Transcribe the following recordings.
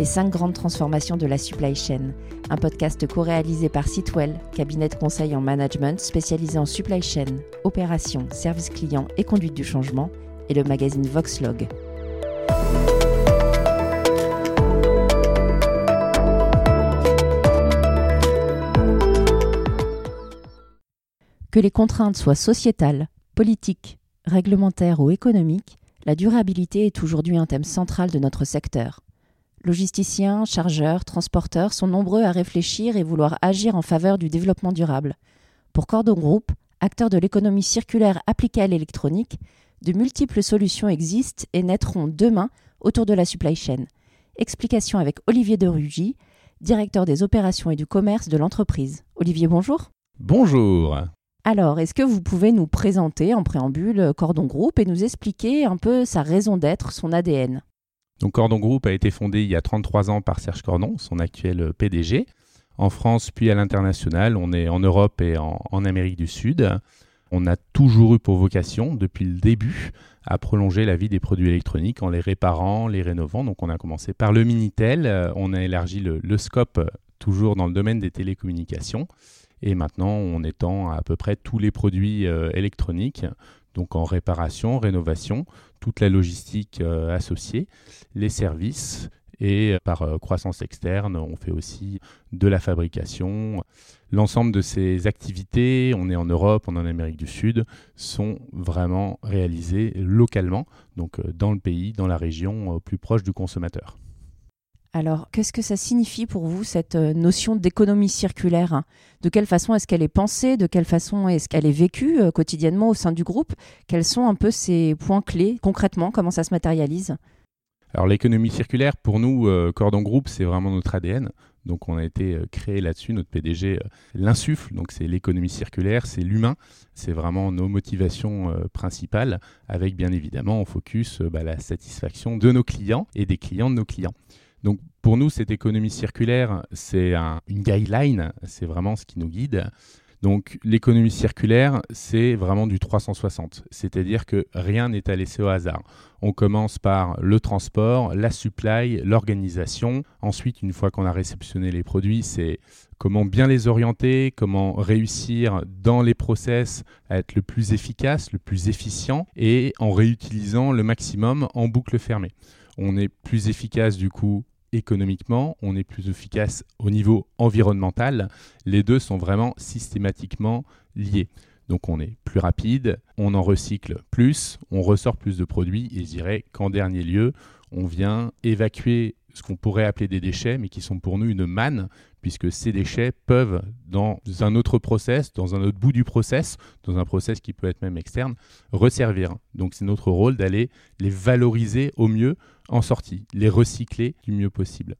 Les 5 grandes transformations de la supply chain, un podcast co-réalisé par Sitwell, cabinet de conseil en management spécialisé en supply chain, opération, service client et conduite du changement, et le magazine Voxlog. Que les contraintes soient sociétales, politiques, réglementaires ou économiques, la durabilité est aujourd'hui un thème central de notre secteur. Logisticiens, chargeurs, transporteurs sont nombreux à réfléchir et vouloir agir en faveur du développement durable. Pour Cordon Group, acteur de l'économie circulaire appliquée à l'électronique, de multiples solutions existent et naîtront demain autour de la supply chain. Explication avec Olivier de Rugy, directeur des opérations et du commerce de l'entreprise. Olivier, bonjour. Bonjour. Alors, est-ce que vous pouvez nous présenter en préambule Cordon Group et nous expliquer un peu sa raison d'être, son ADN Donc Cordon Group a été fondé il y a 33 ans par Serge Cordon, son actuel PDG. En France puis à l'international, on est en Europe et en, Amérique du Sud. On a toujours eu pour vocation, depuis le début, à prolonger la vie des produits électroniques en les réparant, les rénovant. Donc on a commencé par le Minitel, on a élargi le, scope toujours dans le domaine des télécommunications. Et maintenant, on étend à peu près tous les produits euh, électroniques, donc en réparation, rénovation, toute la logistique euh, associée, les services. Et par euh, croissance externe, on fait aussi de la fabrication. L'ensemble de ces activités, on est en Europe, on est en Amérique du Sud, sont vraiment réalisées localement, donc dans le pays, dans la région, plus proche du consommateur. Alors, qu'est-ce que ça signifie pour vous, cette notion d'économie circulaire De quelle façon est-ce qu'elle est pensée? De quelle façon est-ce qu'elle est vécue euh, quotidiennement au sein du groupe? Quels sont un peu ces points clés concrètement? Comment ça se matérialise? Alors, l'économie circulaire, pour nous, euh, Cordon Group, c'est vraiment notre ADN. Donc, on a été euh, créé là-dessus. Notre PDG l'insuffle. Donc, c'est l'économie circulaire, c'est l'humain. C'est vraiment nos motivations principales, avec bien évidemment en focus bah, la satisfaction de nos clients et des clients de nos clients. Donc pour nous, cette économie circulaire, c'est un, une guideline, c'est vraiment ce qui nous guide. Donc l'économie circulaire, c'est vraiment du 360, c'est-à-dire que rien n'est à laisser au hasard. On commence par le transport, la supply, l'organisation. Ensuite, une fois qu'on a réceptionné les produits, c'est comment bien les orienter, comment réussir dans les process à être le plus efficace, le plus efficient et en réutilisant le maximum en boucle fermée. On est plus efficace du coup économiquement, on est plus efficace au niveau environnemental. Les deux sont vraiment systématiquement liés. Donc on est plus rapide, on en recycle plus, on ressort plus de produits et je dirais qu'en dernier lieu, on vient évacuer ce qu'on pourrait appeler des déchets, mais qui sont pour nous une manne, puisque ces déchets peuvent, dans un autre process, dans un autre bout du process, dans un process qui peut être même externe, resservir. Donc c'est notre rôle d'aller les valoriser au mieux en sortie, les recycler du mieux possible.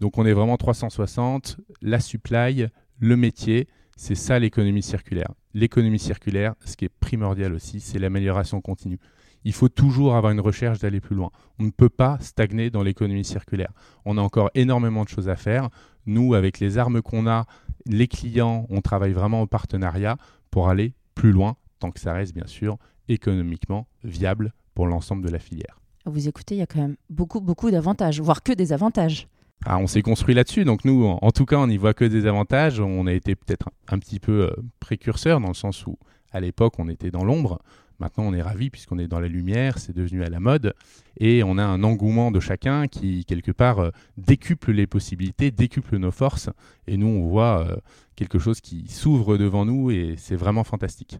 Donc on est vraiment 360, la supply, le métier, c'est ça l'économie circulaire. L'économie circulaire, ce qui est primordial aussi, c'est l'amélioration continue. Il faut toujours avoir une recherche d'aller plus loin. On ne peut pas stagner dans l'économie circulaire. On a encore énormément de choses à faire. Nous, avec les armes qu'on a, les clients, on travaille vraiment en partenariat pour aller plus loin, tant que ça reste bien sûr économiquement viable pour l'ensemble de la filière vous écoutez, il y a quand même beaucoup, beaucoup d'avantages, voire que des avantages. Ah, on s'est construit là-dessus, donc nous, en, tout cas, on n'y voit que des avantages. On a été peut-être un, petit peu euh, précurseur dans le sens où, à l'époque, on était dans l'ombre. Maintenant, on est ravi puisqu'on est dans la lumière, c'est devenu à la mode, et on a un engouement de chacun qui, quelque part, euh, décuple les possibilités, décuple nos forces, et nous, on voit euh, quelque chose qui s'ouvre devant nous, et c'est vraiment fantastique.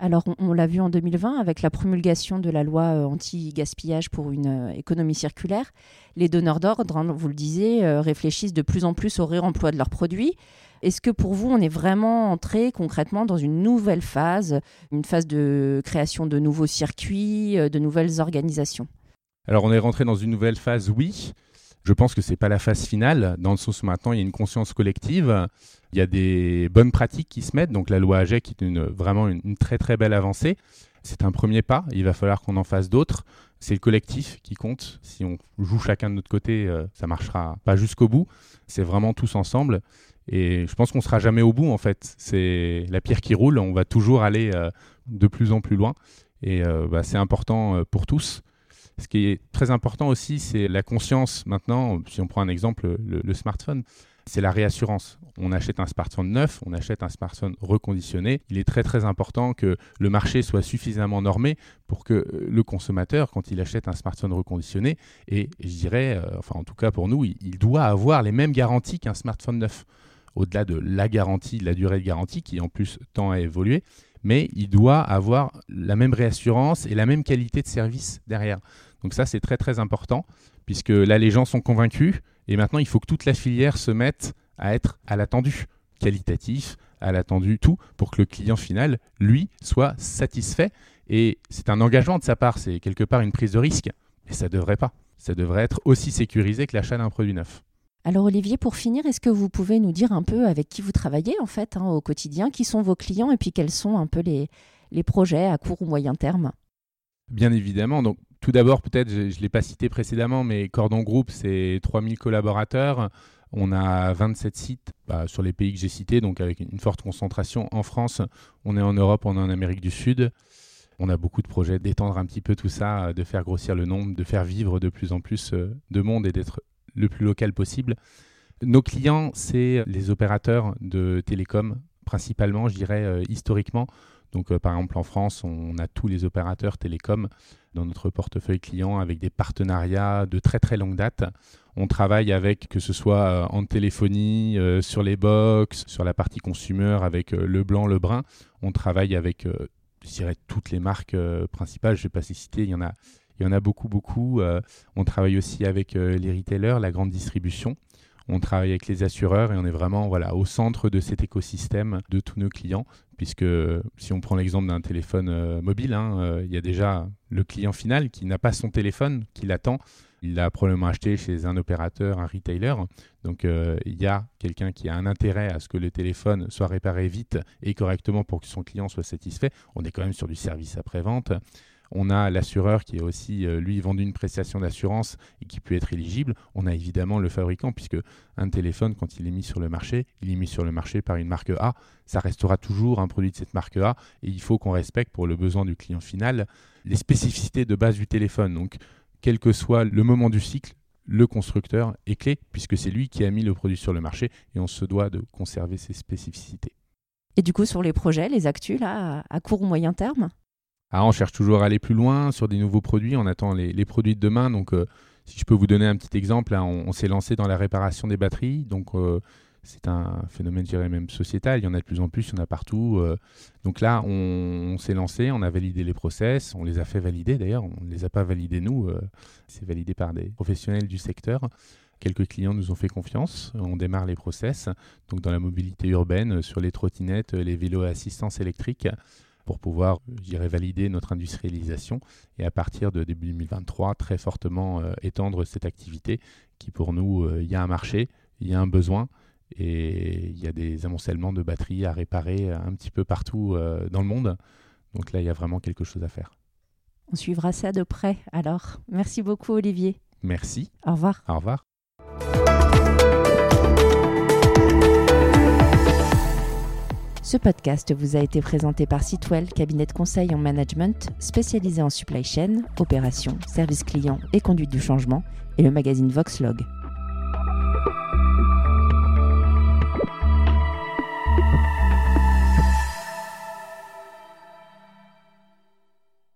Alors, on, l'a vu en 2020 avec la promulgation de la loi euh, anti-gaspillage pour une économie circulaire. Les donneurs d'ordre, hein, vous le disiez, réfléchissent de plus en plus au réemploi de leurs produits. Est-ce que pour vous, on est vraiment entré concrètement dans une nouvelle phase, une phase de création de nouveaux circuits, de nouvelles organisations? Alors, on est rentré dans une nouvelle phase, oui. Je pense que ce n'est pas la phase finale, dans le sens où maintenant il y a une conscience collective, il y a des bonnes pratiques qui se mettent, donc la loi AGEC est vraiment une, très belle avancée. C'est un premier pas, il va falloir qu'on en fasse d'autres. C'est le collectif qui compte. Si on joue chacun de notre côté, euh, ça marchera pas jusqu'au bout. C'est vraiment tous ensemble. Et je pense qu'on sera jamais au bout en fait. C'est la pierre qui roule, on va toujours aller euh, de plus en plus loin. Et euh, bah, c'est important pour tous. Ce qui est très important aussi, c'est la conscience maintenant, si on prend un exemple, le, smartphone, c'est la réassurance. On achète un smartphone neuf, on achète un smartphone reconditionné. Il est très très important que le marché soit suffisamment normé pour que le consommateur, quand il achète un smartphone reconditionné, et je dirais, euh, enfin en tout cas pour nous, il doit avoir les mêmes garanties qu'un smartphone neuf. Au-delà de la garantie, de la durée de garantie, qui en plus tend à évoluer, mais il doit avoir la même réassurance et la même qualité de service derrière. Donc ça, c'est très très important, puisque là, les gens sont convaincus, et maintenant, il faut que toute la filière se mette à être à l'attendu, qualitatif, à l'attendu, tout, pour que le client final, lui, soit satisfait. Et c'est un engagement de sa part, c'est quelque part une prise de risque, mais ça ne devrait pas. Ça devrait être aussi sécurisé que l'achat d'un produit neuf. Alors Olivier, pour finir, est-ce que vous pouvez nous dire un peu avec qui vous travaillez en fait hein, au quotidien, qui sont vos clients et puis quels sont un peu les, les projets à court ou moyen terme? Bien évidemment. Donc tout d'abord, peut-être, je ne l'ai pas cité précédemment, mais Cordon Group, c'est 3000 collaborateurs. On a 27 sites bah, sur les pays que j'ai cités, donc avec une forte concentration en France. On est en Europe, on est en Amérique du Sud. On a beaucoup de projets d'étendre un petit peu tout ça, de faire grossir le nombre, de faire vivre de plus en plus euh, de monde et d'être le plus local possible. Nos clients, c'est les opérateurs de télécom, principalement, je dirais, euh, historiquement. Donc, euh, par exemple, en France, on a tous les opérateurs télécoms dans notre portefeuille client avec des partenariats de très très longue date. On travaille avec, que ce soit euh, en téléphonie, sur les box, sur la partie consumer avec le blanc, le brun. On travaille avec, je dirais, toutes les marques principales. Je ne vais pas les citer, il y en a il y en a beaucoup, beaucoup. Euh, on travaille aussi avec euh, les retailers, la grande distribution. On travaille avec les assureurs et on est vraiment voilà, au centre de cet écosystème de tous nos clients. Puisque si on prend l'exemple d'un téléphone euh, mobile, hein, il y a déjà le client final qui n'a pas son téléphone, qui l'attend. Il l'a probablement acheté chez un opérateur, un retailer. Donc il y a quelqu'un qui a un intérêt à ce que le téléphone soit réparé vite et correctement pour que son client soit satisfait. On est quand même sur du service après-vente. On a l'assureur qui a aussi, euh, lui, vendu une prestation d'assurance et qui peut être éligible. On a évidemment le fabricant, puisque un téléphone, quand il est mis sur le marché, il est mis sur le marché par une marque A. Ça restera toujours un produit de cette marque A et il faut qu'on respecte pour le besoin du client final les spécificités de base du téléphone. Donc, quel que soit le moment du cycle, le constructeur est clé, puisque c'est lui qui a mis le produit sur le marché et on se doit de conserver ses spécificités. Et du coup, sur les projets, les actus, là, à court ou moyen terme? Ah, on cherche toujours à aller plus loin sur des nouveaux produits. On attend les, produits de demain. Donc, euh, si je peux vous donner un petit exemple, on, s'est lancé dans la réparation des batteries. Euh, c'est un phénomène, je dirais même sociétal. Il y en a de plus en plus, il y en a partout. Euh. donc là, on, s'est lancé, on a validé les process, on les a fait valider d'ailleurs. On ne les a pas validés nous, c'est validé par des professionnels du secteur. Quelques clients nous ont fait confiance. On démarre les process. Donc dans la mobilité urbaine, sur les trottinettes, les vélos à assistance électrique pour pouvoir, je dirais, valider notre industrialisation et à partir de début 2023, très fortement euh, étendre cette activité qui pour nous, euh, il y a un marché, il y a un besoin et il y a des amoncellements de batteries à réparer un petit peu partout euh, dans le monde. Donc là, il y a vraiment quelque chose à faire. On suivra ça de près alors. Merci beaucoup Olivier. Merci. Au revoir. Au revoir. Ce podcast vous a été présenté par Sitwell, cabinet de conseil en management spécialisé en supply chain, opérations, services clients et conduite du changement, et le magazine Voxlog.